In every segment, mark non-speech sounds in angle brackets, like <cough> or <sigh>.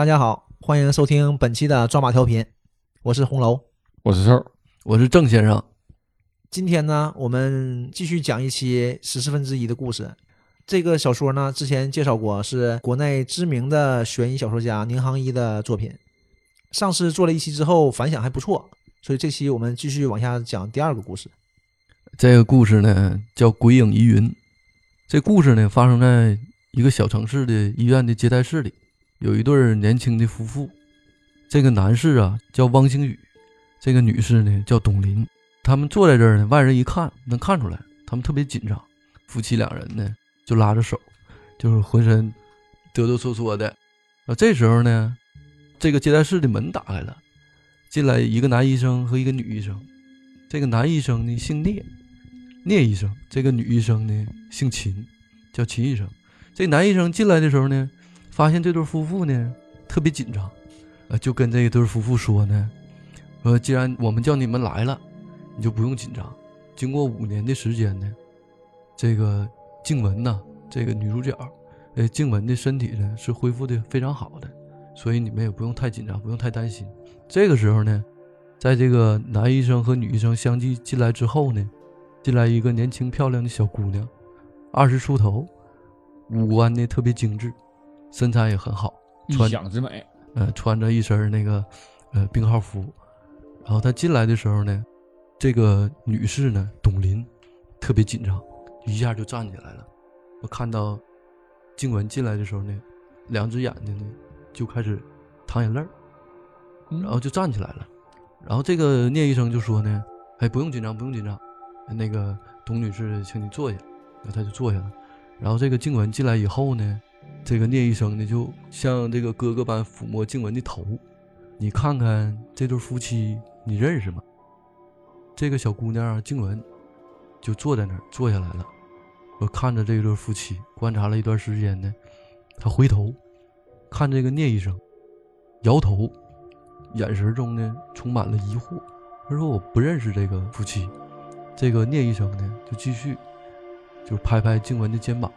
大家好，欢迎收听本期的抓马调频，我是红楼。我是瘦，我是郑先生。今天呢，我们继续讲一期十四分之一的故事。这个小说呢，之前介绍过，是国内知名的悬疑小说家宁杭一的作品。上次做了一期之后，反响还不错，所以这期我们继续往下讲第二个故事。这个故事呢叫《鬼影疑云》。这故事呢发生在一个小城市的医院的接待室里，有一对年轻的夫妇。这个男士啊叫汪星宇，这个女士呢叫董林。他们坐在这儿呢，外人一看能看出来，他们特别紧张。夫妻两人呢就拉着手，就是浑身哆哆嗦嗦的。啊，这时候呢，这个接待室的门打开了，进来一个男医生和一个女医生。这个男医生呢姓聂，聂医生；这个女医生呢姓秦，叫秦医生。这男医生进来的时候呢，发现这对夫妇呢特别紧张。呃，就跟这一对夫妇说呢，说既然我们叫你们来了，你就不用紧张。经过五年的时间呢，这个静雯呐，这个女主角，呃，静雯的身体呢是恢复的非常好的，所以你们也不用太紧张，不用太担心。这个时候呢，在这个男医生和女医生相继进来之后呢，进来一个年轻漂亮的小姑娘，二十出头，五官呢特别精致，身材也很好，一穿想之美。呃，穿着一身那个呃病号服，然后他进来的时候呢，这个女士呢，董林特别紧张，一下就站起来了。我看到静文进来的时候呢，两只眼睛呢就开始淌眼泪儿，嗯然后就站起来了。然后这个聂医生就说呢，哎，不用紧张，不用紧张，那个董女士，请你坐下。然后他就坐下了。然后这个静文进来以后呢，这个聂医生呢，就像这个哥哥般抚摸静雯的头，你看看这对夫妻，你认识吗？这个小姑娘，静雯就坐在那儿坐下来了。我看着这对夫妻，观察了一段时间呢，他回头看这个聂医生，摇头，眼神中呢充满了疑惑。他说：“我不认识这个夫妻。”这个聂医生呢就继续就拍拍静雯的肩膀，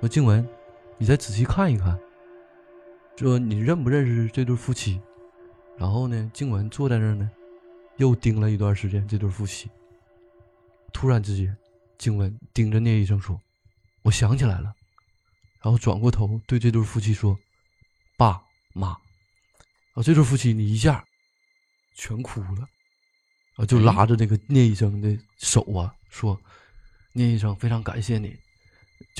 说：“静雯，你再仔细看一看，说你认不认识这对夫妻？”然后呢，静文坐在那儿呢，又盯了一段时间这对夫妻。突然之间，静文盯着聂医生说：“我想起来了。”然后转过头对这对夫妻说：“爸妈。”然后这对夫妻你一下全哭了，啊，就拉着这个聂医生的手啊，说：“聂医生，非常感谢你，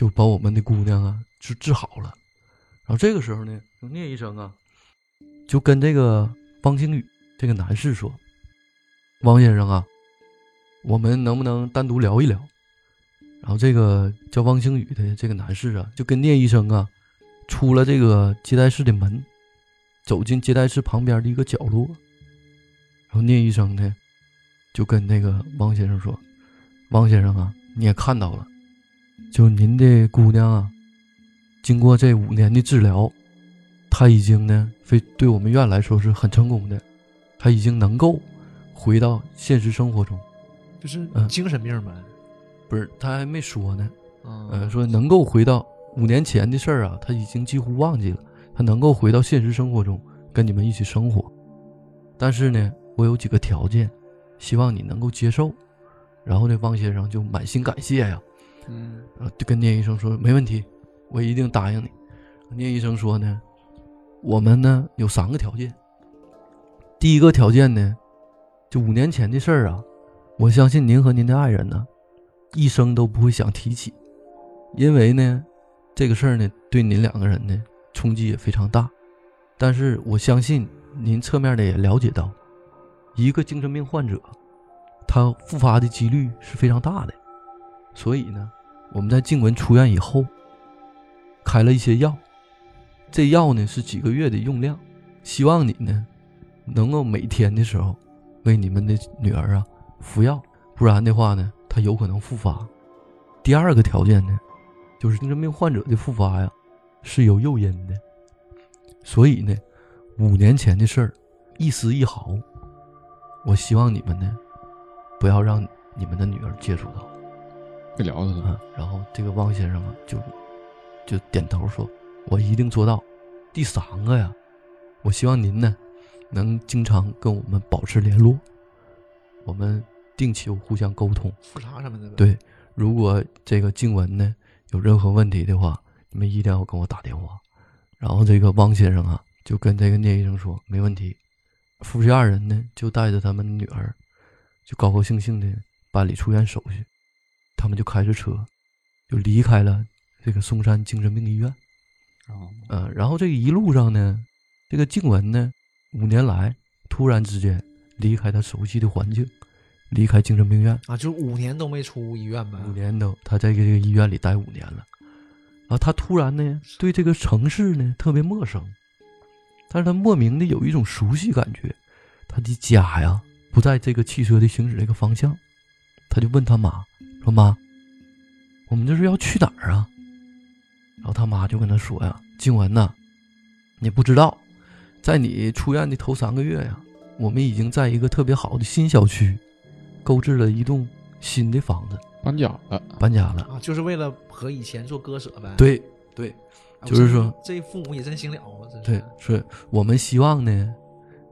就把我们的姑娘啊治治好了。”然后这个时候呢，聂医生啊，就跟这个汪星宇这个男士说：“汪先生啊，我们能不能单独聊一聊？”然后这个叫汪星宇的这个男士啊，就跟聂医生啊，出了这个接待室的门，走进接待室旁边的一个角落。然后聂医生呢，就跟那个汪先生说：“汪先生啊，你也看到了，就您的姑娘啊，经过这五年的治疗，她已经呢，非对我们院来说是很成功的，她已经能够回到现实生活中。就是嗯精神病吧？不是，她还没说呢。嗯呃，说能够回到五年前的事儿啊，她已经几乎忘记了。她能够回到现实生活中跟你们一起生活，但是呢，我有几个条件，希望你能够接受。然后呢，汪先生就满心感谢呀，嗯，然后就跟聂医生说没问题，我一定答应你。聂医生说呢，我们呢有三个条件。第一个条件呢，就五年前的事儿啊，我相信您和您的爱人呢，一生都不会想提起，因为呢，这个事儿呢对您两个人呢冲击也非常大。但是我相信您侧面的也了解到，一个精神病患者，他复发的几率是非常大的。所以呢，我们在静文出院以后，开了一些药，这药呢是几个月的用量，希望你呢能够每天的时候为你们的女儿啊服药，不然的话呢，她有可能复发。第二个条件呢，就是精神病患者的复发呀是有诱因的，所以呢，五年前的事儿一丝一毫，我希望你们呢不要让你们的女儿接触到。别聊了啊，然后这个汪先生啊，就就点头说：“我一定做到。”第三个呀，我希望您呢，能经常跟我们保持联络，我们定期互相沟通。复查什么的。对，如果这个静雯呢有任何问题的话，你们一定要跟我打电话。然后这个汪先生啊，就跟这个聂医生说没问题。夫妻二人呢，就带着他们的女儿，就高高兴兴的办理出院手续。他们就开着车，就离开了这个嵩山精神病医院。哦，嗯，然后这一路上呢，这个静文呢，五年来突然之间离开他熟悉的环境，离开精神病院，啊，就五年都没出医院呗。五年都他在这个医院里待五年了，啊，他突然呢对这个城市呢特别陌生，但是他莫名的有一种熟悉感觉，他的家呀不在这个汽车的行驶这个方向，他就问他妈说妈，我们这是要去哪儿啊？然后他妈就跟他说呀：“静文呐，你不知道，在你出院的头三个月呀，我们已经在一个特别好的新小区，购置了一栋新的房子，搬家了，搬家了。啊，就是为了和以前做割舍呗。对对啊，就是说这这父母也真行了啊，对，是我们希望呢，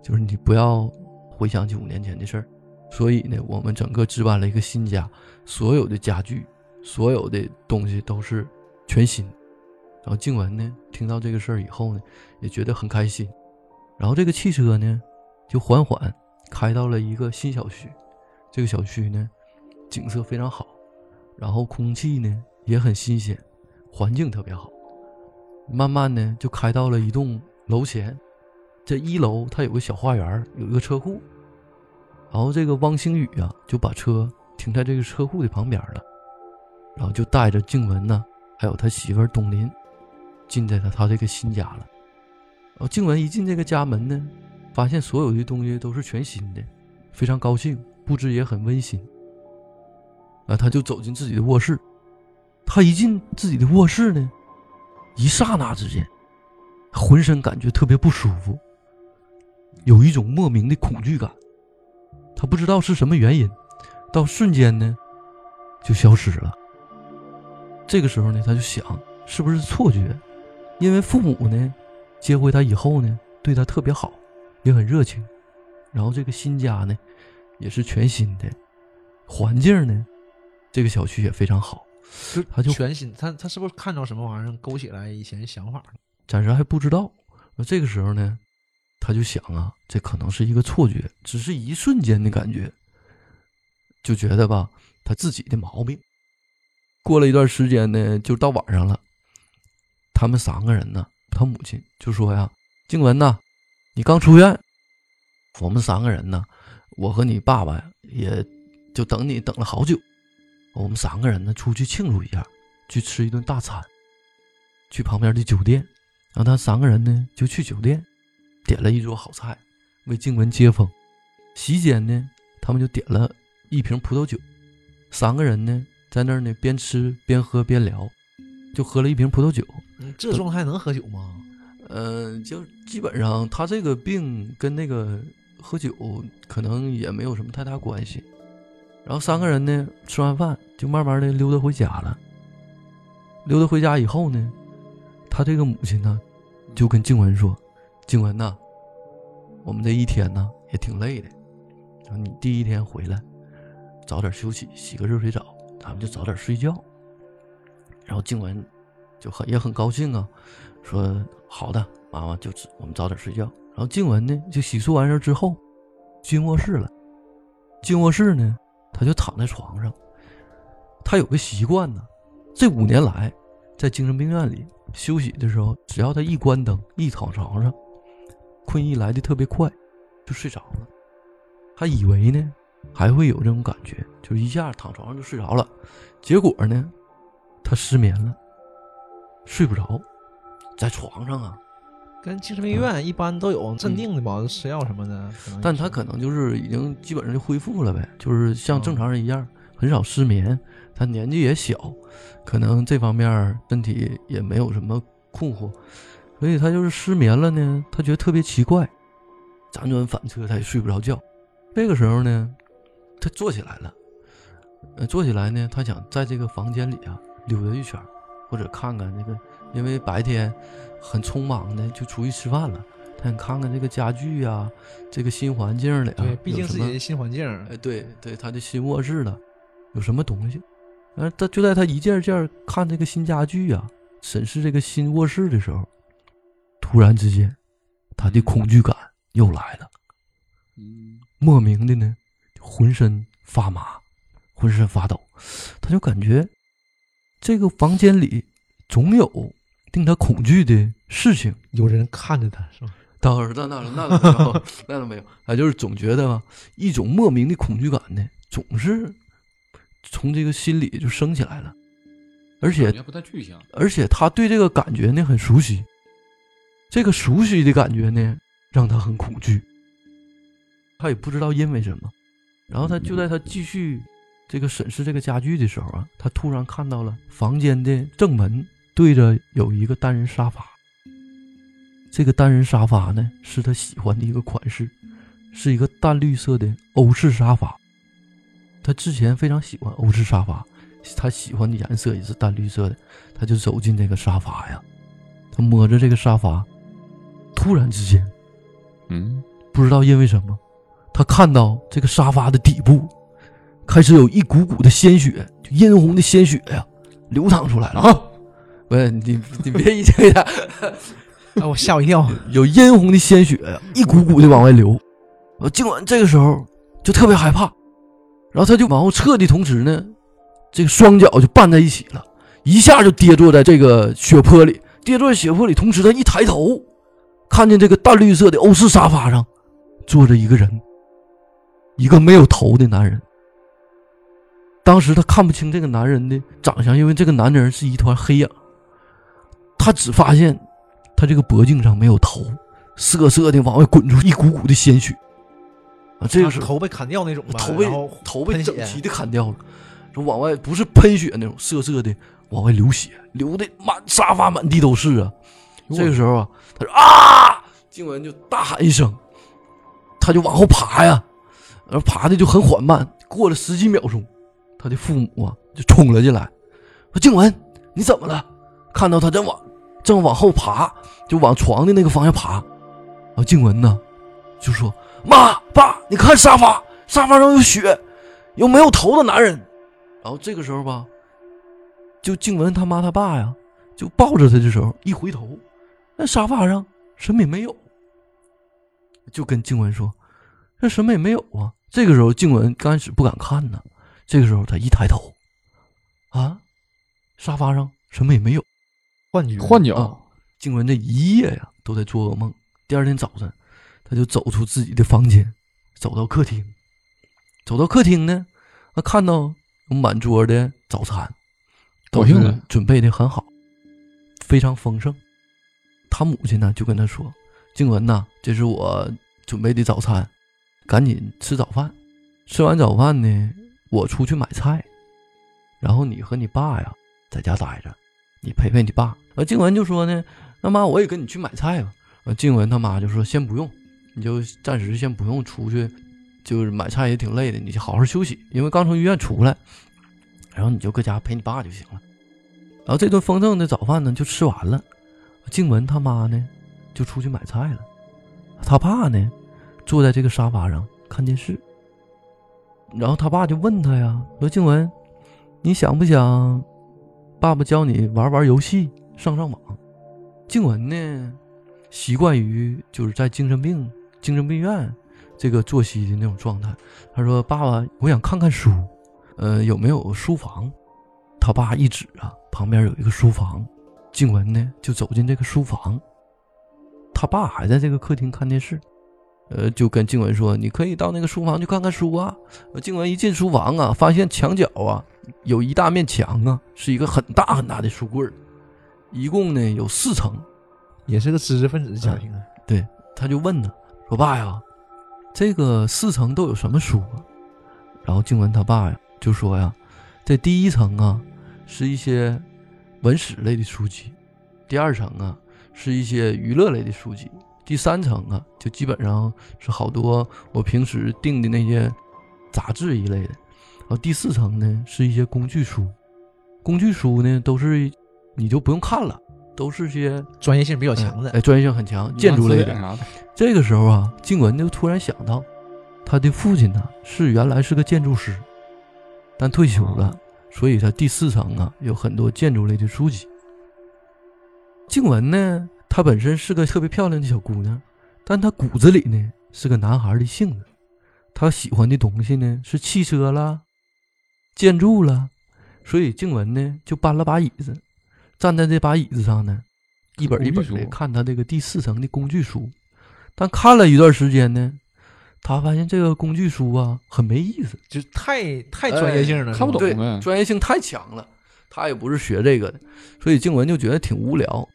就是你不要回想起五年前的事儿，所以呢，我们整个置办了一个新家，所有的家具，所有的东西都是全新。”然后静雯呢，听到这个事儿以后呢，也觉得很开心。然后这个汽车呢，就缓缓开到了一个新小区。这个小区呢，景色非常好，然后空气呢也很新鲜，环境特别好。慢慢呢，就开到了一栋楼前。这一楼它有个小花园，有一个车库。然后这个汪星宇啊，就把车停在这个车库的旁边了，然后就带着静文呢，还有他媳妇儿董林。进在了他这个新家了，然后静文一进这个家门呢，发现所有的东西都是全新的，非常高兴，布置也很温馨。啊，他就走进自己的卧室，他一进自己的卧室呢，一刹那之间，浑身感觉特别不舒服，有一种莫名的恐惧感，他不知道是什么原因，到瞬间呢，就消失了。这个时候呢，他就想，是不是错觉？因为父母呢，接回他以后呢，对他特别好，也很热情。然后这个新家呢，也是全新的，环境呢，这个小区也非常好。就他就全新，他他是不是看到什么玩意儿勾起来以前想法了？暂时还不知道。那这个时候呢，他就想啊，这可能是一个错觉，只是一瞬间的感觉，就觉得吧，他自己的毛病。过了一段时间呢，就到晚上了。他们三个人呢，他母亲就说呀：“静雯呐，你刚出院，我们三个人呢，我和你爸爸呀，也就等你等了好久。我们三个人呢，出去庆祝一下，去吃一顿大餐，去旁边的酒店。然后他三个人呢，就去酒店，点了一桌好菜，为静雯接风。席间呢，他们就点了一瓶葡萄酒，三个人呢，在那儿呢，边吃边喝边聊，就喝了一瓶葡萄酒。”嗯，这状态能喝酒吗？嗯，就基本上他这个病跟那个喝酒可能也没有什么太大关系。然后三个人呢吃完饭就慢慢的溜达回家了。溜达回家以后呢，他这个母亲呢就跟静文说：“静文呐，我们这一天呢也挺累的，你第一天回来早点休息，洗个热水澡，咱们就早点睡觉。”然后静文。就很也很高兴啊，说好的，妈妈就我们早点睡觉。然后静文呢，就洗漱完事之后，进卧室了。进卧室呢，他就躺在床上。他有个习惯呢，这五年来在精神病院里休息的时候，只要他一关灯，一躺床上，困意来的特别快，就睡着了。他以为呢还会有这种感觉，就一下躺床上就睡着了。结果呢，他失眠了。睡不着，在床上啊，跟精神病院一般都有镇定的吧，吃药什么的。但他可能就是已经基本上就恢复了呗，就是像正常人一样，很少失眠。他年纪也小，可能这方面身体也没有什么困惑，所以他就是失眠了呢。他觉得特别奇怪，辗转反侧，他也睡不着觉。这个时候呢，他坐起来了，呃，坐起来呢，他想在这个房间里啊溜达一圈。或者看看那个，因为白天很匆忙的就出去吃饭了，他想看看这个家具呀、这个新环境里啊，对，毕竟有什么是你的新环境，哎，对对，他的新卧室了，有什么东西？而他就在他一件件看这个新家具啊，审视这个新卧室的时候，突然之间，他的恐惧感又来了，嗯莫名的呢，就浑身发麻，浑身发抖，他就感觉这个房间里总有令他恐惧的事情。有人看着他是吧？当然，那那那那倒没有，他就是总觉得吧，一种莫名的恐惧感呢，总是从这个心里就升起来了，而且不太具象。而且他对这个感觉呢很熟悉，这个熟悉的感觉呢让他很恐惧，他也不知道因为什么，然后他就在他继续这个审视这个家具的时候啊，他突然看到了房间的正门对着有一个单人沙发，这个单人沙发呢是他喜欢的一个款式，是一个淡绿色的欧式沙发，他之前非常喜欢欧式沙发。他喜欢的颜色也是淡绿色的，他就走进这个沙发呀，他摸着这个沙发，突然之间，嗯，不知道因为什么，他看到这个沙发的底部开始有一股股的鲜血，就殷红的鲜血呀，流淌出来了。啊，不是你，你别一这样，哎，我吓我一跳。有殷红的鲜血呀，一股股的往外流。呃，尽管这个时候就特别害怕，然后他就往后撤的同时呢，这个双脚就绊在一起了，一下就跌坐在这个血泊里。跌坐在血泊里，同时他一抬头，看见这个淡绿色的欧式沙发上坐着一个人，一个没有头的男人。当时他看不清这个男人的长相，因为这个男人是一团黑影，他只发现他这个脖颈上没有头，瑟瑟的往外滚出一股股的鲜血。啊，这个是头被砍掉那种吧，头被头被整齐的砍掉了，说往外不是喷血那种瑟瑟的往外流血，流的满沙发满地都是啊。这个时候啊，他说啊，静雯就大喊一声，他就往后爬呀，然后爬的就很缓慢，过了十几秒钟，他的父母啊就冲了进来，说静文你怎么了？看到他正往正往后爬，就往床的那个方向爬，然后静文呢就说。妈爸，你看沙发，沙发上有血，有没有头的男人。然后这个时候吧，就静文他妈他爸呀，就抱着他的时候，一回头，那沙发上什么也没有，就跟静文说：“这什么也没有啊。”这个时候静文刚开始不敢看呢，这个时候他一抬头，啊，沙发上什么也没有。幻觉，幻觉啊，静文这一夜呀都在做噩梦。第二天早晨，他就走出自己的房间，走到客厅。走到客厅呢，他看到有满桌的早餐，都是准备的很好，非常丰盛。他母亲呢就跟他说：“静雯呐，这是我准备的早餐，赶紧吃早饭。吃完早饭呢，我出去买菜，然后你和你爸呀在家待着。”你陪陪你爸。呃，静文就说呢，那妈我也跟你去买菜吧。呃，静文他妈就说先不用，你就暂时先不用出去，就是买菜也挺累的，你就好好休息，因为刚从医院出来，然后你就搁家陪你爸就行了。然后这顿丰盛的早饭呢就吃完了，静文他妈呢就出去买菜了，他爸呢坐在这个沙发上看电视，然后他爸就问他呀，说静文，你想不想？爸爸教你玩玩游戏，上上网。静文呢，习惯于就是在精神病精神病院这个作息的那种状态。他说：“爸爸，我想看看书，呃，有没有书房？”他爸一指啊，旁边有一个书房。静文呢，就走进这个书房。他爸还在这个客厅看电视，呃，就跟静文说：“你可以到那个书房去看看书啊。”静文一进书房啊，发现墙角啊。有一大面墙啊，是一个很大很大的书柜一共呢有四层，也是个知识分子的家庭啊。对，他就问呢，说爸呀，这个四层都有什么书啊？然后静文他爸呀就说呀，这第一层啊是一些文史类的书籍，第二层啊是一些娱乐类的书籍，第三层啊就基本上是好多我平时订的那些杂志一类的。然后第四层呢是一些工具书，工具书呢都是你就不用看了，都是些专业性比较强的哎，，专业性很强，建筑类的。这个时候啊，静文就突然想到，他的父亲呢是原来是个建筑师，但退休了，所以他第四层啊有很多建筑类的书籍。静文呢，她本身是个特别漂亮的小姑娘，但她骨子里呢是个男孩的性子。她喜欢的东西呢是汽车啦、建筑啦，所以静雯呢就搬了把椅子，站在这把椅子上呢，一本一本的看她这个第四层的工具书。但看了一段时间呢，她发现这个工具书啊很没意思，就太太专业性了，看不懂专业性太强了。她也不是学这个的，所以静雯就觉得挺无聊。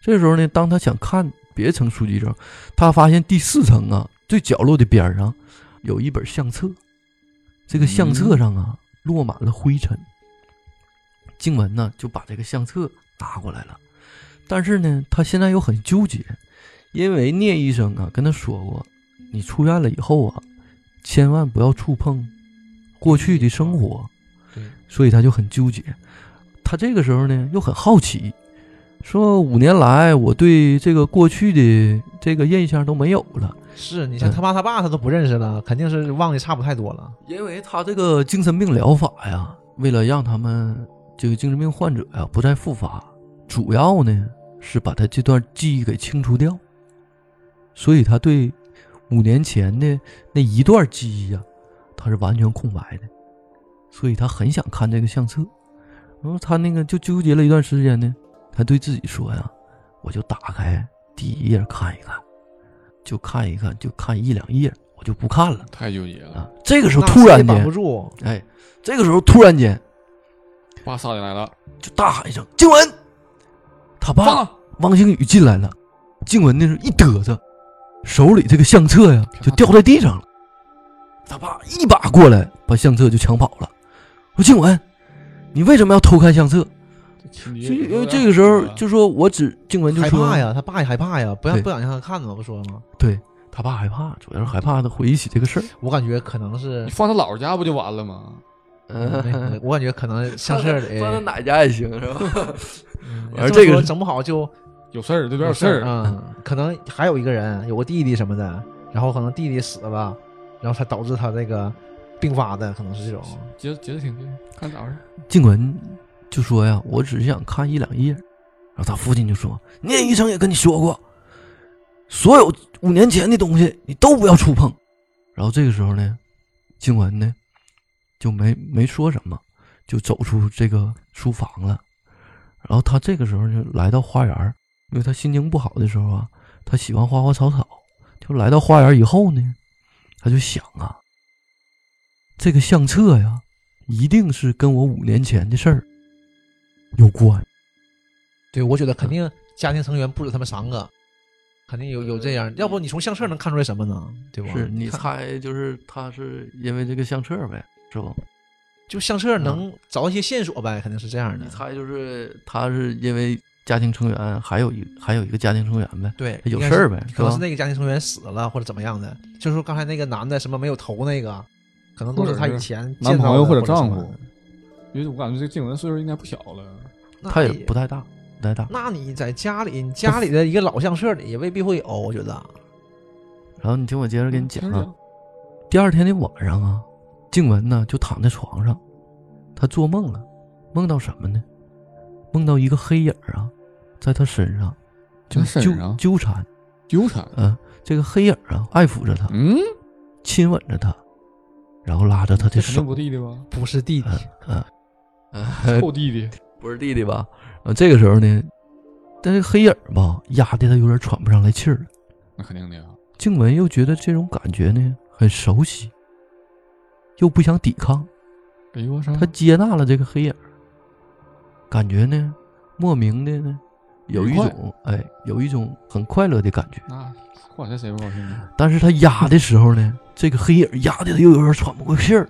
这时候呢，当他想看别层书籍的时候，他发现第四层啊最角落的边儿上有一本相册，这个相册上啊、落满了灰尘。静文呢就把这个相册拿过来了，但是呢，他现在又很纠结，因为聂医生啊跟他说过，你出院了以后啊，千万不要触碰过去的生活。对，所以他就很纠结。他这个时候呢，又很好奇，说五年来我对这个过去的这个印象都没有了，是你像嗯他妈他爸他都不认识了，肯定是忘的差不太多了。因为他这个精神病疗法呀，为了让他们这个精神病患者呀不再复发，主要呢是把他这段记忆给清除掉，所以他对五年前的那一段记忆呀，他是完全空白的，所以他很想看这个相册。然后他那个就纠结了一段时间呢，他对自己说呀：“我就打开第一页看一看，就看一看，就看一两页，我就不看了。”太纠结了，啊，这个时候突然间，住，哎，这个时候突然间爸杀进来了，就大喊一声：“静雯！”他爸汪星宇进来了，静雯那时候一嘚瑟，手里这个相册呀就掉在地上了。他爸一把过来把相册就抢跑了。说：“静雯，你为什么要偷看相册？”亲爹所以因为这个时候就说我只静文就说害怕，呀，他爸也害怕呀，不让不想让他看嘛，不说吗？对他爸害怕，主要是害怕他回忆起这个事儿。我感觉可能是你，放他姥姥家不就完了吗？<laughs> 嗯我感觉可能相册里，放他奶家也行是吧？<laughs> 嗯反正这个整不好就有事儿，这边有事儿，嗯，可能还有一个人有个弟弟什么的，然后可能弟弟死了，然后才导致他这个病发的，可能是这种。接着接着听，接着听看咋回事？静雯就说呀：“我只是想看一两页。”然后他父亲就说：“聂医生也跟你说过，所有五年前的东西你都不要触碰。”然后这个时候呢，静雯呢就没没说什么，就走出这个书房了。然后他这个时候就来到花园，因为他心情不好的时候啊，他喜欢花花草草。就来到花园以后呢，他就想啊，这个相册呀，一定是跟我五年前的事儿有关。对，我觉得肯定家庭成员不止他们三个，肯定有有这样，要不你从相册能看出来什么呢？对吧？是你猜，就是他是因为这个相册呗，是不？就相册能找一些线索呗，肯定是这样的你。猜就是他是因为家庭成员还有一还有一个家庭成员呗，对，有事儿呗，可能是？那个家庭成员死了或者怎么样的，就是说刚才那个男的什么没有头那个，可能都是他以前男朋友或者丈夫因为我感觉这个静雯岁数应该不小了，那他也不太大，不太大。那你在家里，你家里的一个老相册里也未必会有，我觉得。然后你听我接着给你讲啊，第二天的晚上啊，静雯呢就躺在床上，她做梦了，梦到什么呢？梦到一个黑影啊，在她身上就纠上纠缠，纠缠，嗯、这个黑影啊爱抚着她，嗯，亲吻着她，然后拉着她的手这肯定，不弟弟吗？不是弟弟，嗯嗯，臭弟弟，<laughs> 不是弟弟吧？啊，这个时候呢，但是黑影儿吧压的他有点喘不上来气儿了。那肯定的呀。静文又觉得这种感觉呢很熟悉，又不想抵抗，哎呦我操！他接纳了这个黑影儿，感觉呢莫名的呢有一种哎有一种很快乐的感觉。那换谁谁不高兴呢？但是他压的时候呢，这个黑影儿压的他又有点喘不过气儿。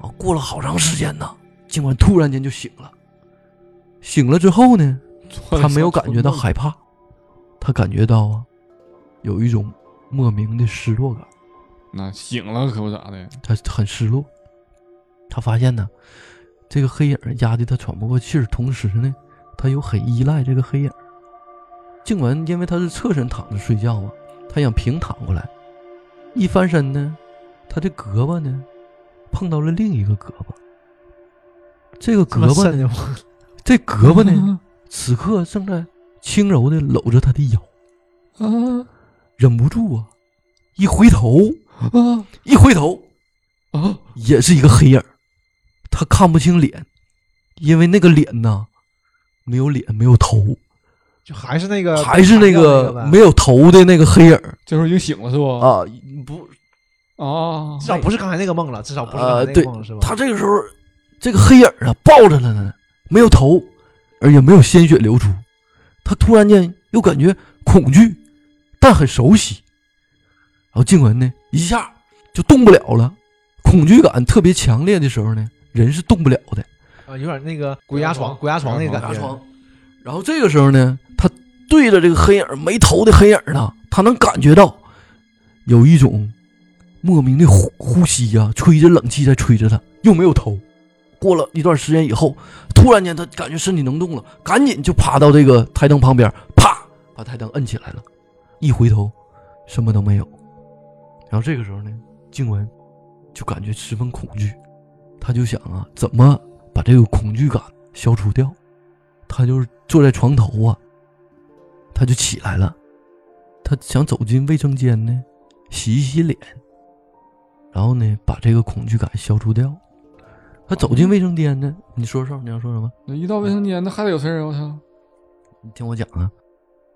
啊，过了好长时间呢，静雯突然间就醒了。醒了之后呢，他没有感觉到害怕，他感觉到啊有一种莫名的失落感。那醒了可不咋的，他很失落。他发现呢，这个黑影压得他喘不过气儿，同时呢，他又很依赖这个黑影。静雯因为他是侧身躺着睡觉啊，他想平躺过来，一翻身呢，他的胳膊呢碰到了另一个胳膊，这个胳膊呢？这胳膊呢，此刻正在轻柔的搂着他的腰，啊忍不住啊，一回头，啊一回头，啊！也是一个黑影儿，他看不清脸，因为那个脸呐，没有脸，没有头，就还是那个，还是那个没有头的那个黑影儿。这时候已经醒了是不？啊！不，啊至少不是刚才那个梦了，至少不是刚啊，才那对个梦了，是吧？他这个时候，这个黑影儿啊抱着了呢，没有头，而且没有鲜血流出，他突然间又感觉恐惧，但很熟悉。然后静雯呢，一下就动不了了，恐惧感特别强烈的时候呢，人是动不了的。啊，有点那个鬼压床，鬼压床那个感觉。床。然后这个时候呢，他对着这个黑影没头的黑影呢，他能感觉到有一种莫名的呼呼吸呀、吹着冷气在吹着他，又没有头。过了一段时间以后，突然间他感觉身体能动了，赶紧就爬到这个台灯旁边，啪把台灯摁起来了。一回头，什么都没有。然后这个时候呢，静雯就感觉十分恐惧，他就想啊，怎么把这个恐惧感消除掉？他就是坐在床头啊，他就起来了，他想走进卫生间呢，洗一洗脸，然后呢，把这个恐惧感消除掉。他走进卫生间呢，你说说，你要说什么？那一到卫生间，那还得有事儿啊！我操！你听我讲啊，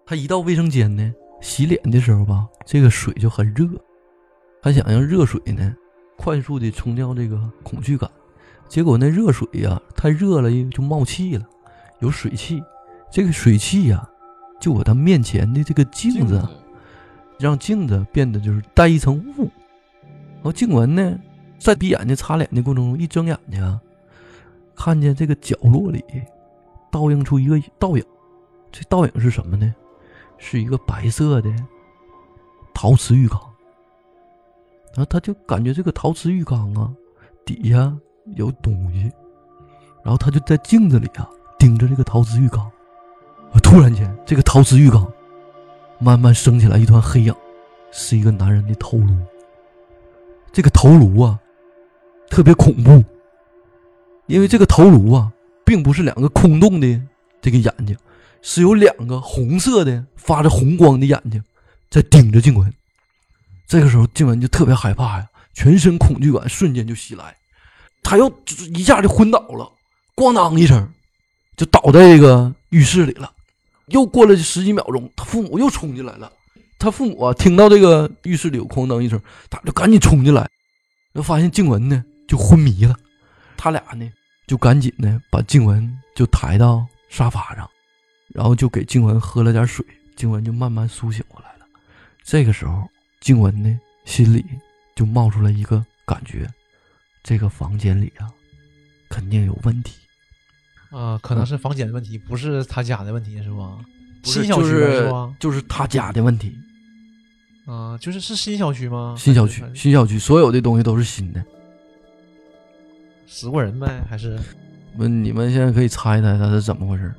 他一到卫生间呢，洗脸的时候吧，这个水就很热，他想让热水呢快速的冲掉这个恐惧感，结果那热水呀、太热了就冒气了，有水汽，这个水汽呀、就把他面前的这个镜子啊让镜子变得就是带一层雾。然后静雯呢，在闭眼睛擦脸的过程中，一睁眼睛，看见这个角落里倒映出一个倒影。这倒影是什么呢？是一个白色的陶瓷浴缸。然后他就感觉这个陶瓷浴缸啊，底下有东西，然后他就在镜子里啊盯着这个陶瓷浴缸。突然间，这个陶瓷浴缸慢慢升起来一团黑影，是一个男人的头颅。这个头颅啊，特别恐怖，因为这个头颅啊，并不是两个空洞的这个眼睛，是有两个红色的发着红光的眼睛在盯着静文。这个时候，静文就特别害怕呀，全身恐惧感瞬间就袭来，他又一下就昏倒了，咣当一声就倒在这个浴室里了。又过了十几秒钟，他父母又冲进来了。他父母啊，听到这个浴室里有哐当一声，他就赶紧冲进来，就发现静文呢就昏迷了。他俩呢就赶紧呢把静文就抬到沙发上，然后就给静文喝了点水，静文就慢慢苏醒过来了。这个时候，静文呢心里就冒出来一个感觉，这个房间里啊肯定有问题。啊，可能是房间的问题，不是他家的问题，是吧？不是新小区就是吧？就是他家的问题，啊，就是是新小区吗？新小区新小区所有的东西都是新的。死过人呗？还是问你们现在可以猜猜他是怎么回事？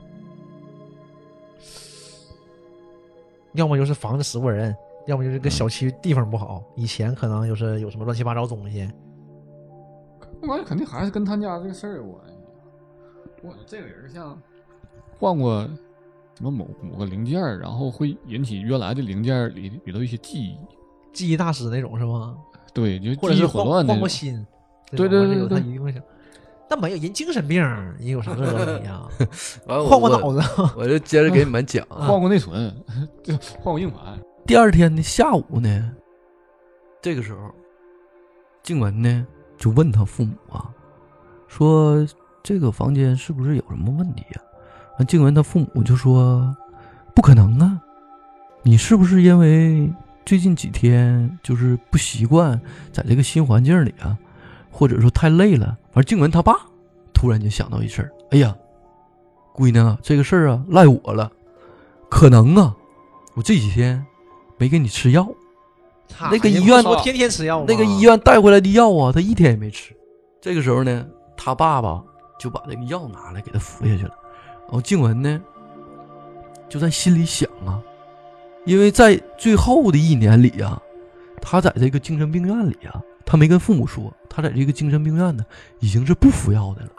要么就是房子死过人，要么就是个小区地方不好，以前可能就是有什么乱七八糟东西。我感觉肯定还是跟他家这个事儿有关系。我感觉这个人像换过什么某某个零件儿，然后会引起原来的零件儿里里头一些记忆。记忆大师那种是吗？对，就或者是记忆混换换过。心？对对对对他一定会想。那没有人精神病，人有啥这个问题啊？完了换过脑子，我就接着给你们讲啊。<laughs> 换过内存，就 <laughs> 换过硬盘。第二天的下午呢，这个时候，静文呢就问他父母啊，说这个房间是不是有什么问题呀、完，静文他父母就说不可能啊，你是不是因为最近几天就是不习惯在这个新环境里啊，或者说太累了？而，静文他爸突然就想到一事儿，哎呀，姑娘啊，这个事儿啊赖我了，可能啊，我这几天没给你吃药。那个医院我天天吃药吗，那个医院带回来的药啊，他一天也没吃。这个时候呢，他爸爸就把这个药拿来给他服下去了。然后静文呢，就在心里想啊，因为在最后的一年里啊，他在这个精神病院里啊，他没跟父母说，他在这个精神病院呢，已经是不服药的了。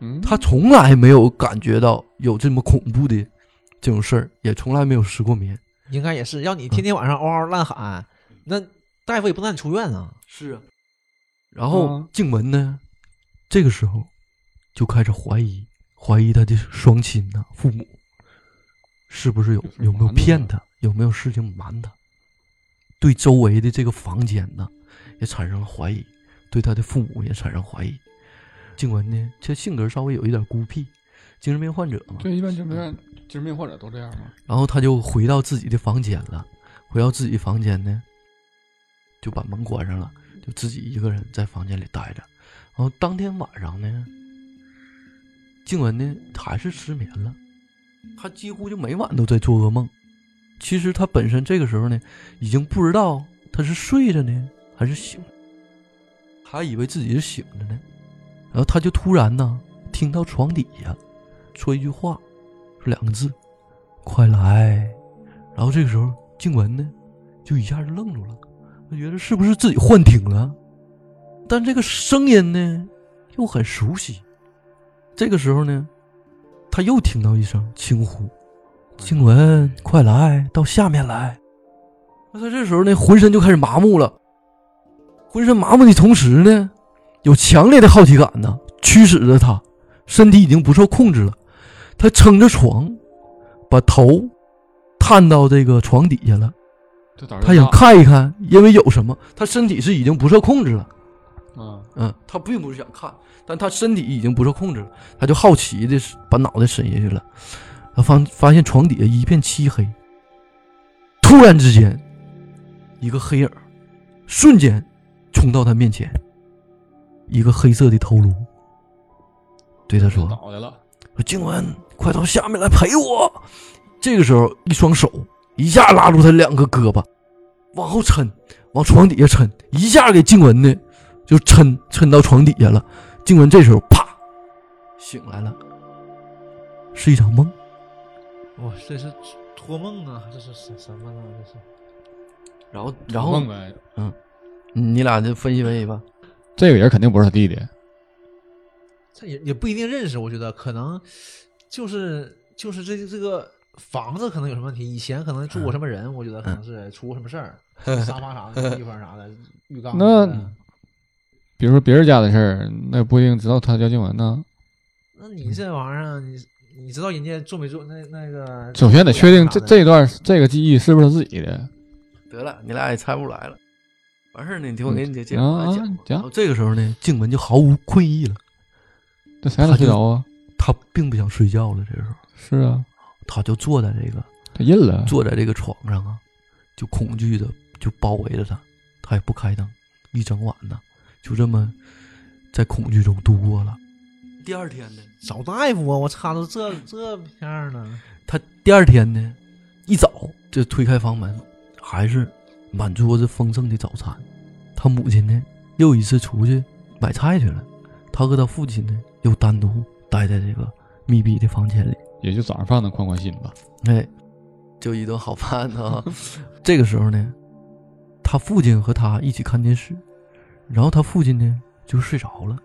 嗯，他从来没有感觉到有这么恐怖的这种事儿，也从来没有失过眠。应该也是，要你天天晚上嗷嗷乱喊，那大夫也不能让你出院啊。是啊，然后嗯静雯呢，这个时候就开始怀疑，怀疑他的双亲呐、父母是不是有有没有骗他他，有没有事情瞒他，对周围的这个房间呢也产生了怀疑，对他的父母也产生怀疑。静雯呢，这性格稍微有一点孤僻，精神病患者嘛，对，一般精神病院精神病患者都这样嘛。然后他就回到自己的房间了，回到自己房间呢，就把门关上了，就自己一个人在房间里待着。然后当天晚上呢，静文呢还是失眠了，她几乎就每晚都在做噩梦。其实他本身这个时候呢，已经不知道他是睡着呢还是醒，还以为自己是醒着呢。然后他就突然呢听到床底下说一句话，说两个字。快来！然后这个时候，静雯呢，就一下就愣住了，她觉得是不是自己幻听了？但这个声音呢，又很熟悉。这个时候呢，她又听到一声轻呼：“静文，快来到下面来！”那他这时候呢，浑身就开始麻木了。浑身麻木的同时呢，有强烈的好奇感呢，驱使着他，身体已经不受控制了。他撑着床。把头探到这个床底下了，他想看一看，因为有什么，他身体是已经不受控制了。嗯，嗯，他并不是想看，但他身体已经不受控制了，他就好奇的把脑袋伸下去了，他发发现床底下一片漆黑。突然之间，一个黑影儿瞬间冲到他面前，一个黑色的头颅对他说：“脑袋了，说静文，快到下面来陪我。这个时候，一双手一下拉住他两个胳膊，往后抻，往床底下抻，一下给静文的就抻抻到床底下了。静文这时候啪醒来了，是一场梦。哇，这是托梦啊，这是什什么呢？这是然后，然后梦呗。你俩就分析分析吧。这个人肯定不是他弟弟，这也也不一定认识，我觉得可能就是就是这这个房子可能有什么问题，以前可能住过什么人，我觉得可能是出过什么事儿，<laughs> 沙发啥的地方啥的，浴缸那比如说别人家的事儿，那不一定知道他叫静文呢。那你这玩意儿，你你知道人家做没做那那个？首先得确定这这段这个记忆是不是他自己的。得了，你俩也猜不出来了。完事儿呢，你听我给你接接着啊讲。讲然后这个时候呢，静文就毫无困意了，这谁还能睡着啊？他并不想睡觉了。这时候，是啊，他就坐在这个他印了。坐在这个床上啊，就恐惧的就包围着他，他也不开灯，一整晚呢就这么在恐惧中度过了。第二天呢，找大夫啊！我擦，都这这片儿呢，她第二天呢一早就推开房门，还是满桌子丰盛的早餐。他母亲呢又一次出去买菜去了，他和他父亲呢又单独待在这个密闭的房间里。也就早上饭能宽宽心吧。哎，就一顿好饭啊。<laughs> 这个时候呢，他父亲和他一起看电视，然后他父亲呢就睡着了。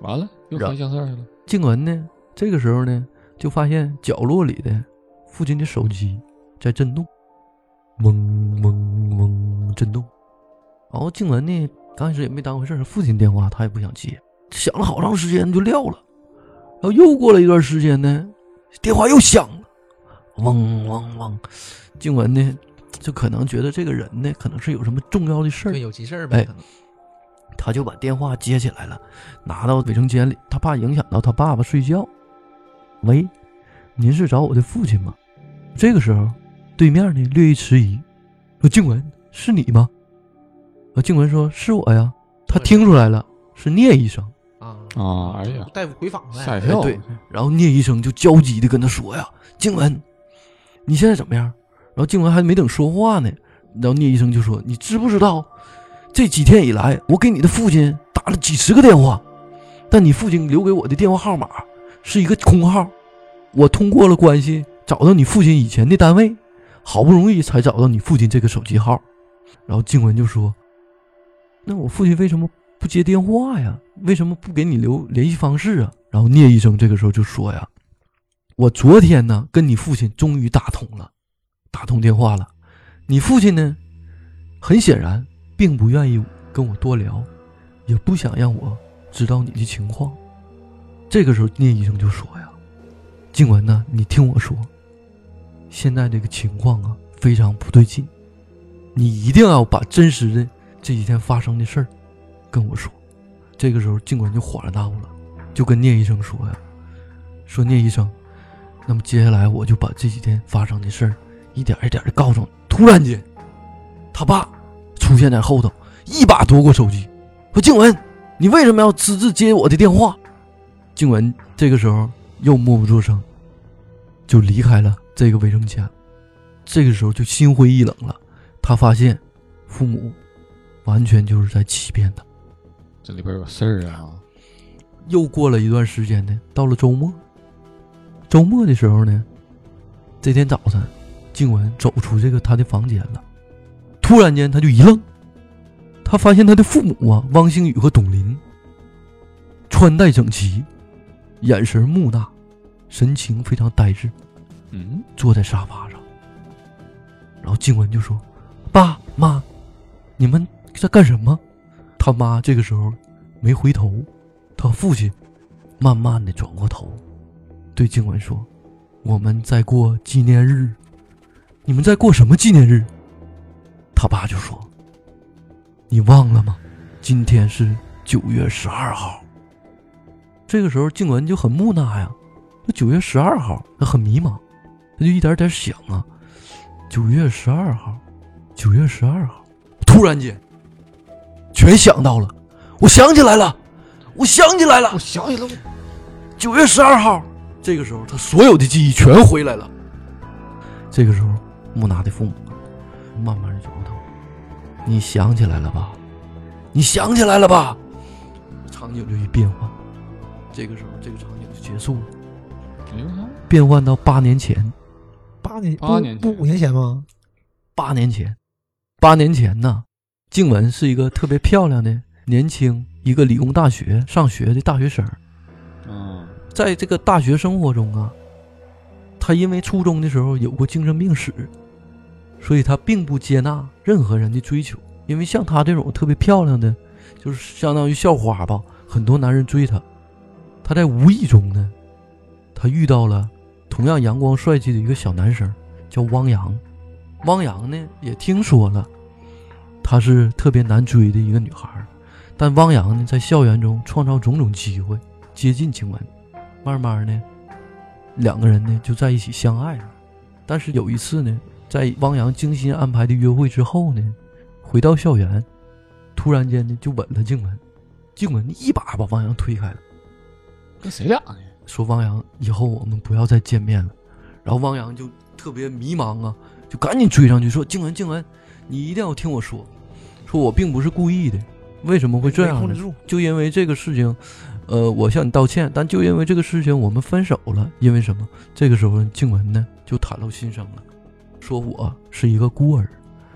完了，又然翻相册去了。静文呢，这个时候呢就发现角落里的父亲的手机在震动，嗡嗡嗡震动。然后静文呢刚开始也没当回事儿，父亲电话他也不想接，响了好长时间就撂了。然后又过了一段时间呢，电话又响了，嗡嗡嗡。静文呢就可能觉得这个人呢可能是有什么重要的事儿对，，有急事儿呗，哎可能他就把电话接起来了，拿到卫生间里，他怕影响到他爸爸睡觉。喂，您是找我的父亲吗？这个时候，对面呢略一迟疑，说：“静文，是你吗？”啊，静文说：“是我呀。”他听出来了，是聂医生。啊啊哎呀大夫回访了，吓一跳。对然后聂医生就焦急的跟他说呀：“静文，你现在怎么样？”然后静文还没等说话呢，然后聂医生就说：“你知不知道，这几天以来，我给你的父亲打了几十个电话，但你父亲留给我的电话号码是一个空号。我通过了关系找到你父亲以前的单位，好不容易才找到你父亲这个手机号。然后静文就说：“那我父亲为什么不接电话呀？为什么不给你留联系方式啊？”然后聂医生这个时候就说：“呀，我昨天呢跟你父亲终于打通了，打通电话了。你父亲呢，很显然并不愿意跟我多聊，也不想让我知道你的情况。”这个时候聂医生就说：“呀。”静雯呢？你听我说，现在这个情况啊非常不对劲，你一定要把真实的这几天发生的事儿跟我说。这个时候，静雯就恍然大悟了，就跟聂医生说呀：“说聂医生，那么接下来我就把这几天发生的事儿一点一点的告诉你。”突然间，他爸出现在后头，一把夺过手机，说：“静文，你为什么要私自接我的电话？”静文这个时候。又默不作声，就离开了这个卫生间。这个时候就心灰意冷了。他发现，父母完全就是在欺骗他。这里边有事儿啊！又过了一段时间呢，到了周末。周末的时候呢，这天早晨，静文走出这个他的房间了。突然间，他就一愣，他发现他的父母啊，汪星宇和董林，穿戴整齐。眼神木讷，神情非常呆滞，嗯，坐在沙发上。然后静文就说：“爸妈，你们在干什么？”他妈这个时候没回头，他父亲慢慢的转过头，对静文说：“我们在过纪念日，你们在过什么纪念日？”他爸就说：“你忘了吗？今天是九月十二号。”这个时候，静文就很木讷呀。那九月十二号，他很迷茫，他就一点点想啊。九月十二号，九月十二号，突然间，全想到了。我想起来了，我想起来了，我想起来了。九月十二号，这个时候他所有的记忆全回来了。这个时候，木讷的父母慢慢的转过头，你想起来了吧？你想起来了吧？场景就一变换。这个时候，这个场景就结束了。变换到八年前，八年八年不五年前吗？八年前，八年前呢，静雯是一个特别漂亮的年轻，一个理工大学上学的大学生。嗯，在这个大学生活中啊，他因为初中的时候有过精神病史，所以他并不接纳任何人的追求。因为像她这种特别漂亮的，就是相当于校花吧，很多男人追她。他在无意中呢，他遇到了同样阳光帅气的一个小男生，叫汪洋。汪洋呢也听说了，她是特别难追的一个女孩，但汪洋呢在校园中创造种种机会接近晴雯，慢慢呢，两个人呢就在一起相爱了。但是有一次呢，在汪洋精心安排的约会之后呢，回到校园，突然间呢就吻了静雯，静雯一把把汪洋推开了。跟谁俩呢？说汪洋，以后我们不要再见面了。然后汪洋就特别迷茫啊，就赶紧追上去说：“静雯，静雯，你一定要听我说，说我并不是故意的，为什么会这样呢？就因为这个事情，呃，我向你道歉。但就因为这个事情，我们分手了。因为什么？这个时候静雯呢就袒露心声了，说我是一个孤儿。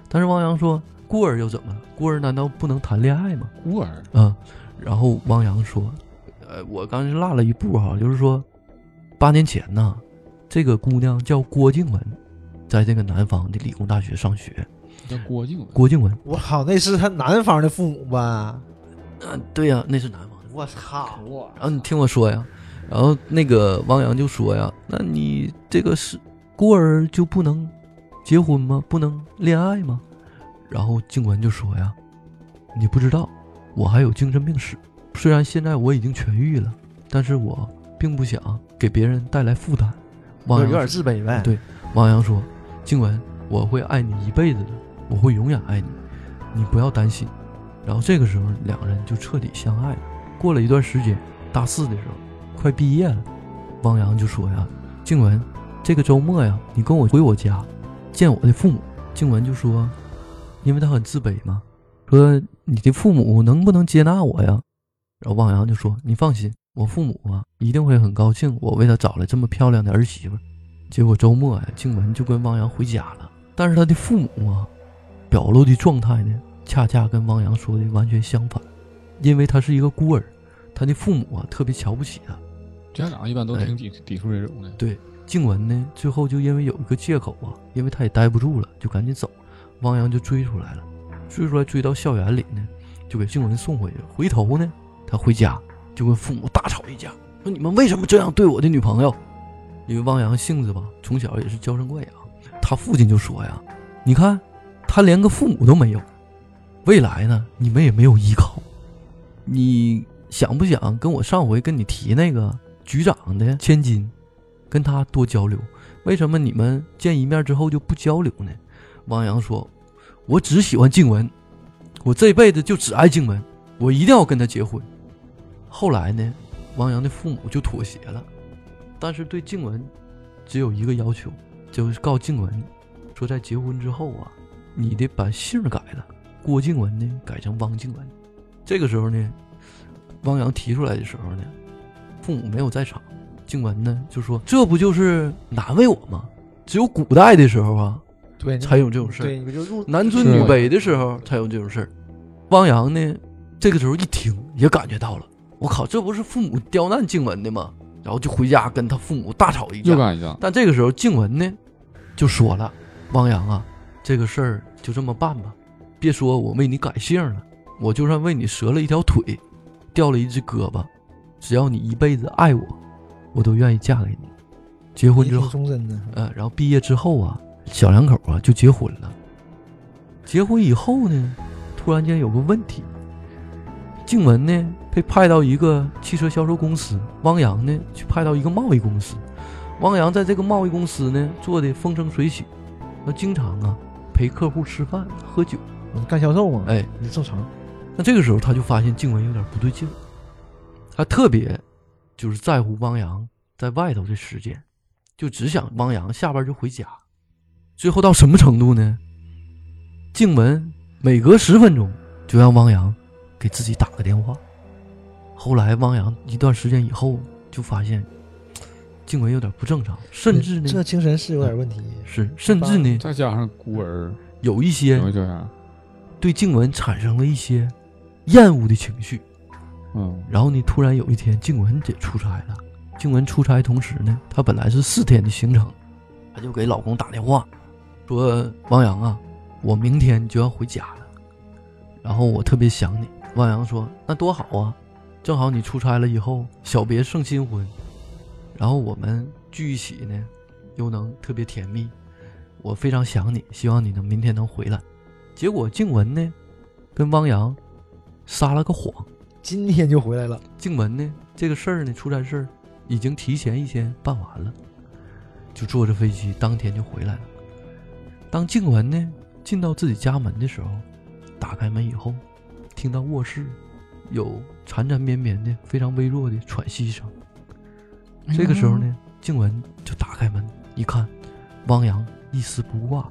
但是汪洋说，孤儿又怎么了？孤儿难道不能谈恋爱吗？孤儿啊。然后汪洋说。呃，我刚才落了一步哈，就是说，八年前呢，这个姑娘叫郭静文，在这个南方的理工大学上学。叫郭静雯。郭静文，我靠，那是他南方的父母吧？<laughs> 嗯，对呀，那是南方的。我操！然后你听我说呀，然后那个汪洋就说呀，那你这个是孤儿就不能结婚吗？不能恋爱吗？然后静文就说呀，你不知道，我还有精神病史。虽然现在我已经痊愈了，但是我并不想给别人带来负担。汪洋有点自卑呗。对，汪洋说：“静文，我会爱你一辈子的，我会永远爱你，你不要担心。”然后这个时候，两个人就彻底相爱了。过了一段时间，大四的时候，快毕业了，汪洋就说：“呀，静文，这个周末呀，你跟我回我家，见我的父母。”静文就说：“因为他很自卑嘛，说你的父母能不能接纳我呀？”然后汪洋就说：“你放心，我父母啊一定会很高兴，我为他找了这么漂亮的儿媳妇。结果周末呀，静文就跟汪洋回家了。但是他的父母啊，表露的状态呢，恰恰跟汪洋说的完全相反。因为他是一个孤儿，他的父母啊特别瞧不起他。家长一般都挺抵抵触这种的。对，静雯呢，最后就因为有一个借口啊，因为他也待不住了，就赶紧走。汪洋就追出来了，追出来追到校园里呢，就给静雯送回去。回头呢，他回家就跟父母大吵一架，说你们为什么这样对我的女朋友？因为汪洋性子吧，从小也是娇生惯养。他父亲就说呀：“你看，他连个父母都没有，未来呢，你们也没有依靠。你想不想跟我上回跟你提那个局长的千金，跟他多交流？为什么你们见一面之后就不交流呢？”汪洋说：“我只喜欢静文，我这辈子就只爱静文，我一定要跟她结婚。”后来呢，汪洋的父母就妥协了。但是对静文，只有一个要求，就是告静文，说在结婚之后啊，你得把姓改了，郭静文呢改成汪静文。这个时候呢，汪洋提出来的时候呢，父母没有在场，静文呢就说：“这不就是难为我吗？只有古代的时候啊，对，才有这种事儿，对，你就入男尊女卑的时候才有这种事儿。”汪洋呢，这个时候一听也感觉到了，我靠，这不是父母刁难静文的吗？然后就回家跟他父母大吵一架，又干一架。但这个时候静文呢，就说了：“汪洋啊，这个事儿就这么办吧，别说我为你改姓了，我就算为你折了一条腿，掉了一只胳膊，只要你一辈子爱我，我都愿意嫁给你。结婚之后，终身的，呃，然后毕业之后啊，小两口啊就结婚了。结婚以后呢，突然间有个问题，静雯呢。”被派到一个汽车销售公司，汪洋呢去派到一个贸易公司。汪洋在这个贸易公司呢做的风生水起，那经常啊陪客户吃饭喝酒，干销售嘛，哎，你正常。那这个时候他就发现静雯有点不对劲，他特别就是在乎汪洋在外头的时间，就只想汪洋下班就回家。最后到什么程度呢？静雯每隔十分钟就让汪洋给自己打个电话。后来，汪洋一段时间以后就发现静雯有点不正常，甚至呢，这精神是有点问题。是，甚至呢，再加上孤儿，有一些，对静雯产生了一些厌恶的情绪。嗯，然后呢，突然有一天，静雯得出差了。静雯出差同时呢，她本来是四天的行程，她就给老公打电话说：“汪洋啊，我明天就要回家了，然后我特别想你。”汪洋说：“那多好啊。”正好你出差了以后，小别胜新婚，然后我们聚一起呢，又能特别甜蜜。我非常想你，希望你能明天能回来。结果静雯呢，跟汪洋撒了个谎，今天就回来了。静雯呢，这个事儿呢，出差事儿已经提前一天办完了，就坐着飞机当天就回来了。当静雯呢进到自己家门的时候，打开门以后，听到卧室。有缠缠绵绵的、非常微弱的喘息声。这个时候呢，静雯就打开门一看，汪洋一丝不挂，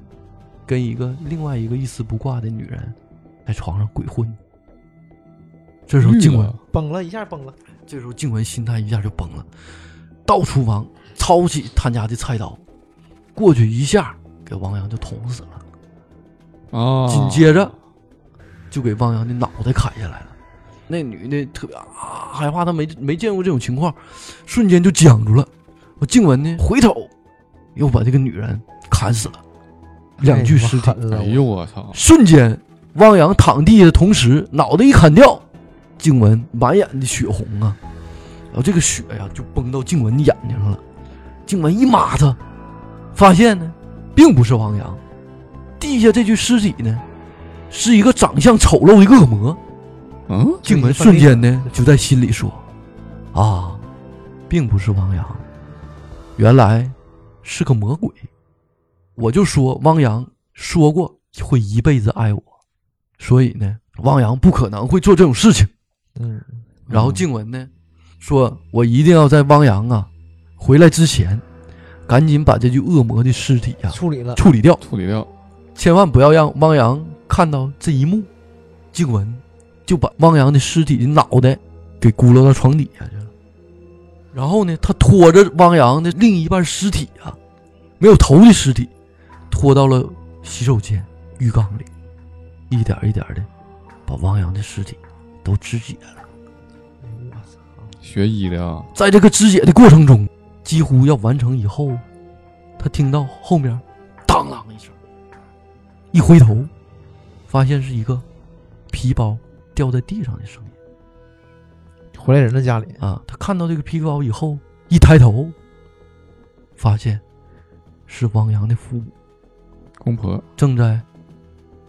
跟一个另外一个一丝不挂的女人在床上鬼混。这时候静文崩了一下，崩了。这时候静文心态一下就崩了，到厨房抄起他家的菜刀，过去一下给汪洋就捅死了。啊！紧接着就给汪洋的脑袋砍下来了。那女的特别啊害怕，她没没见过这种情况，瞬间就僵住了。我静文呢，回头又把这个女人砍死了，两具尸体。哎呦我操！瞬间，汪洋躺地的同时，脑袋一砍掉，静文满眼的血红啊，然后这个血呀就崩到静文的眼睛上了。静文一抹他，发现呢，并不是王洋，地下这具尸体呢，是一个长相丑陋的恶魔。嗯，静文瞬间呢就在心里说：“啊，并不是汪洋，原来是个魔鬼。我就说汪洋说过会一辈子爱我，所以呢，汪洋不可能会做这种事情。”嗯，然后静文呢说：“我一定要在汪洋啊回来之前，赶紧把这具恶魔的尸体呀处理了，处理掉，处理掉，千万不要让汪洋看到这一幕。”静文。就把汪洋的尸体的脑袋给咕噜到床底下去了。然后呢，他拖着汪洋的另一半尸体啊，没有头的尸体，拖到了洗手间浴缸里，一点一点的把汪洋的尸体都肢解了。我操！学医的啊，在这个肢解的过程中，几乎要完成以后，他听到后面当啷一声，一回头，发现是一个皮包掉在地上的声音回来人的家里，啊！他看到这个皮包以后，一抬头，发现是汪洋的父母公婆正在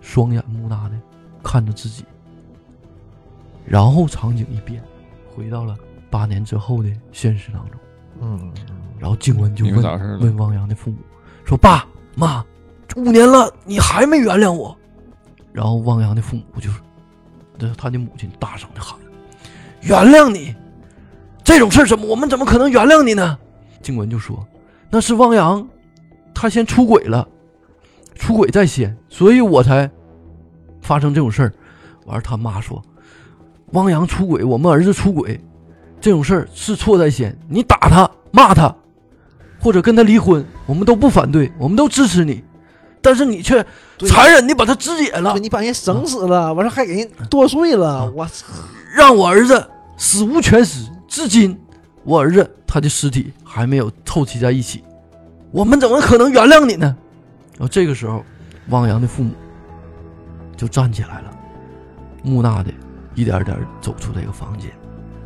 双眼木讷的看着自己，然后场景一变，回到了八年之后的现实当中。嗯，然后静雯就问问汪洋的父母说：“爸妈，五年了，你还没原谅我？”然后汪洋的父母就是，这他的母亲大声的喊：“原谅你！这种事儿怎么我们怎么可能原谅你呢？”静雯就说：“那是汪洋，他先出轨了，出轨在先，所以我才发生这种事儿。”完了，他妈说：“汪洋出轨，我们儿子出轨，这种事儿是错在先，你打他、骂他，或者跟他离婚，我们都不反对，我们都支持你，但是你却残忍的把他肢解了对，你把人整死了，完事儿还给人剁碎了，啊我操！让我儿子死无全尸。至今，我儿子他的尸体还没有凑齐在一起，我们怎么可能原谅你呢？然后这个时候，汪洋的父母就站起来了，木讷的一点点走出这个房间，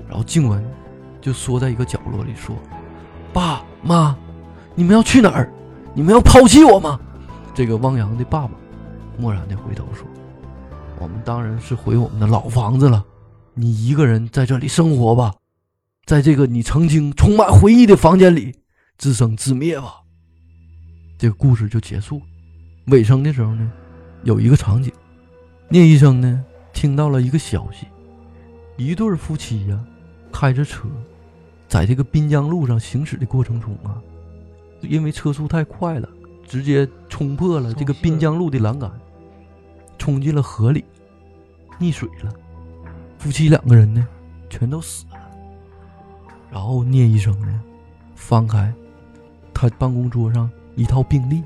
然后静雯就缩在一个角落里说：“爸妈，你们要去哪儿？你们要抛弃我吗？”这个汪洋的爸爸漠然的回头说：“我们当然是回我们的老房子了。”你一个人在这里生活吧，在这个你曾经充满回忆的房间里自生自灭吧。这个故事就结束。尾声的时候呢，有一个场景，聂医生呢听到了一个消息，一对夫妻呀、开着车，在这个滨江路上行驶的过程中啊，因为车速太快了，直接冲破了这个滨江路的栏杆，冲进了河里，溺水了。夫妻两个人呢，全都死了。然后聂医生呢，翻开他办公桌上一套病历，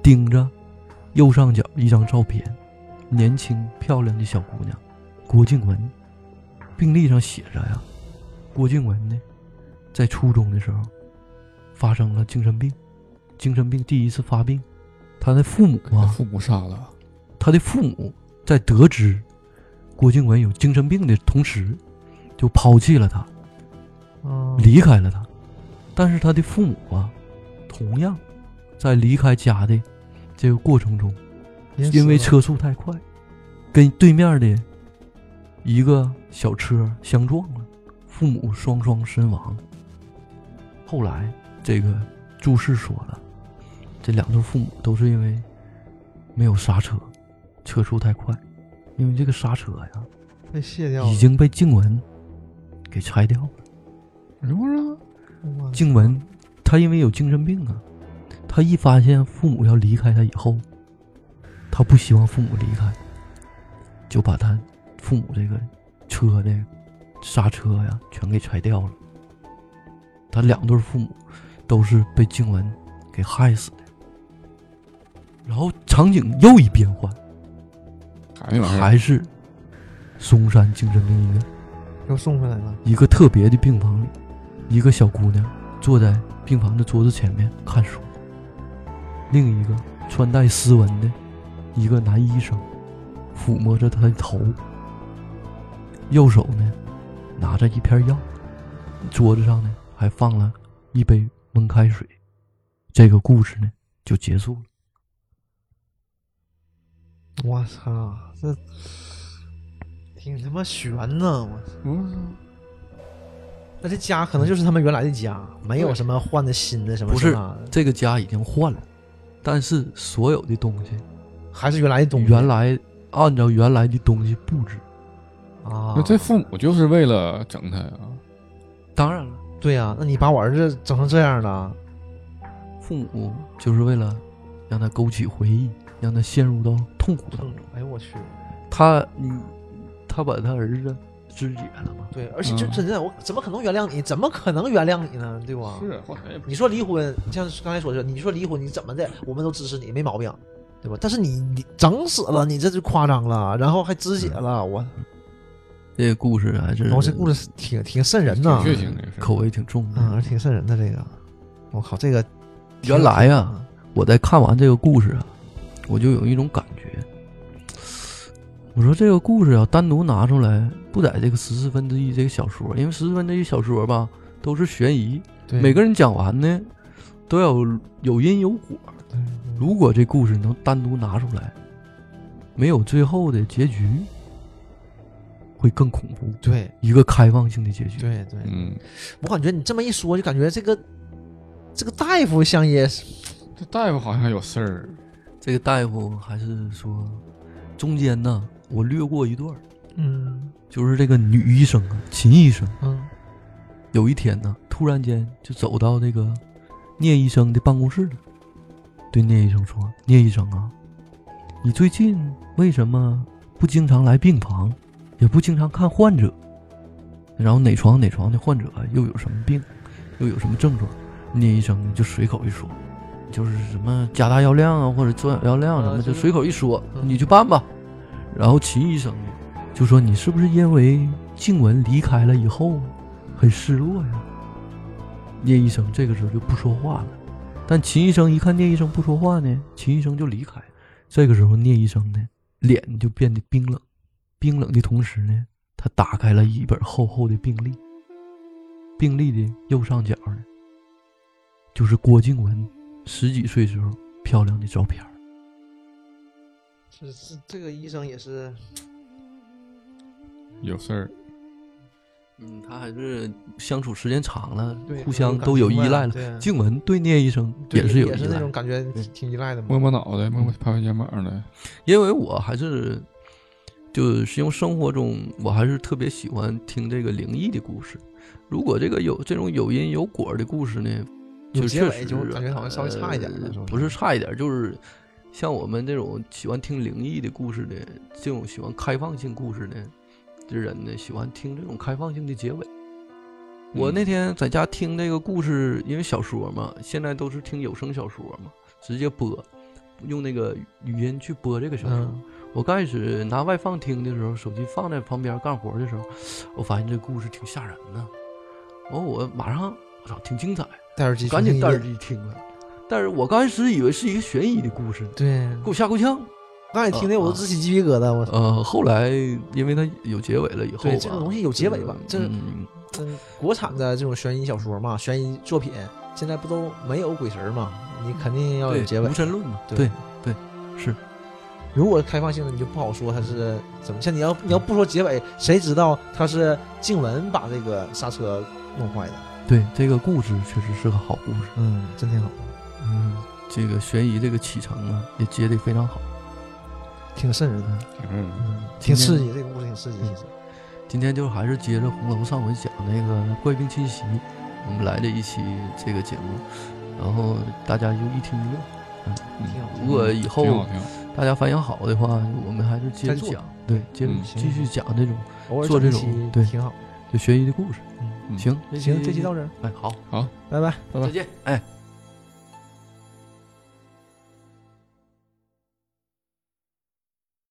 盯着右上角一张照片，年轻漂亮的小姑娘郭静文。病历上写着呀，郭静文呢，在初中的时候发生了精神病，精神病第一次发病，她的父母啊，父母杀了，他的父母在得知郭静文有精神病的同时，就抛弃了他，嗯离开了他。但是他的父母啊，同样在离开家的这个过程中，因为车速太快，跟对面的一个小车相撞了，父母双双身亡。后来这个注释说了，这两对父母都是因为没有刹车，车速太快，因为这个刹车呀被卸掉了，已经被静文给拆掉了。是不是？静文他因为有精神病啊，他一发现父母要离开他以后，她不希望父母离开，就把他父母这个车的刹车呀全给拆掉了。他两对父母都是被静文给害死的。然后场景又一变换，还是嵩山精神病医院。又送回来了，一个特别的病房里，一个小姑娘坐在病房的桌子前面看书，另一个穿戴斯文的一个男医生抚摸着他的头，右手呢拿着一片药，桌子上呢还放了一杯温开水。这个故事呢就结束了。我操，这挺他妈悬呐！我嗯，那这家可能就是他们原来的家，没有什么换的新的什么不是这个家已经换了，但是所有的东西还是原来的东西。原来按照原来的东西布置。啊那，这父母就是为了整他呀？当然了，对呀、那你把我儿子整成这样了，父母就是为了让他勾起回忆，让他陷入到痛苦当中。哎呦我去，他，嗯，他把他儿子肢解了嘛。对，而且就嗯真的，我怎么可能原谅你？怎么可能原谅你呢？对吧？是你说离婚，像刚才说的，你说离婚，你怎么的，我们都支持你，没毛病，对吧？但是你你整死了，你这就夸张了，然后还肢解了，我，这个故事还是我这故事挺挺瘆人呐，血腥的，口味挺重的。嗯，挺瘆人的这个，我靠，这个原来呀，我在看完这个故事啊，我就有一种感觉，我说这个故事要单独拿出来，不在这个十四分之一这个小说，因为十四分之一小说吧都是悬疑，对每个人讲完呢都要有有因有果。对如果这故事能单独拿出来，没有最后的结局，会更恐怖。对一个开放性的结局。对对，嗯，我感觉你这么一说，就感觉这个这个大夫像也是，这大夫好像有事儿，这个大夫还是说，中间呢，我略过一段，嗯就是这个女医生啊，秦医生，嗯有一天呢，突然间就走到这个聂医生的办公室了，对聂医生说：“聂医生啊，你最近为什么不经常来病房，也不经常看患者？然后哪床哪床的患者又有什么病，又有什么症状？”聂医生就随口一说，就是什么加大药量啊，或者做药量什么，啊就就是随口一说，嗯你去办吧。然后秦医生呢，就说你是不是因为静雯离开了以后很失落呀？聂医生这个时候就不说话了，但秦医生一看聂医生不说话呢，秦医生就离开。这个时候聂医生呢，脸就变得冰冷，冰冷的同时呢，他打开了一本厚厚的病历，病历的右上角呢，就是郭静文十几岁时候漂亮的照片儿。是是这个医生也是，有事儿，嗯，他还是相处时间长了，互相都有依赖了。静文对聂医生也是有依也是那赖种感觉对挺依赖的嘛摸。摸脑袋，摸摸拍拍肩膀的，因为我还是就是用生活中，我还是特别喜欢听这个灵异的故事。如果这个有这种有因有果的故事呢，有就确实就感觉好像稍微差一点不是差一点，就是像我们这种喜欢听灵异的故事的，这种喜欢开放性故事的的人呢，喜欢听这种开放性的结尾。我嗯那天在家听这个故事，因为小说嘛，现在都是听有声小说嘛，直接播，用那个语音去播这个小说。嗯我刚开始拿外放听的时候，手机放在旁边干活的时候，我发现这故事挺吓人的。完，我马上我操，挺精彩，戴耳机，赶紧戴耳机。机听了。但是我刚开始以为是一个悬疑的故事，对，给我吓够呛。刚才听的我都直起鸡皮疙瘩，我操！呃，后来因为它有结尾了以后，对这个东西有结尾吧这嗯，嗯，国产的这种悬疑小说嘛，悬疑作品现在不都没有鬼神嘛？你肯定要有结尾无。神论嘛，对对对是。如果开放性的，你就不好说它是怎么。像你要你要不说结尾，谁知道他是静雯把这个刹车弄坏的？对，这个故事确实是个好故事。嗯，真挺好，嗯，这个悬疑这个启程啊，也接的非常好。挺瘆人的，嗯，嗯，挺刺激，这个故事挺刺激。其实今天就还是接着红楼上回讲那个怪病侵袭，我们来了一期这个节目，然后大家就一听一乐。嗯，挺好如果以后，大家反响好的话，我们还是接着讲，对，接继续讲这种做这种对挺好。就悬疑的故事。嗯行，行，这期到这儿，哎，好，好，拜拜。拜拜再见，哎。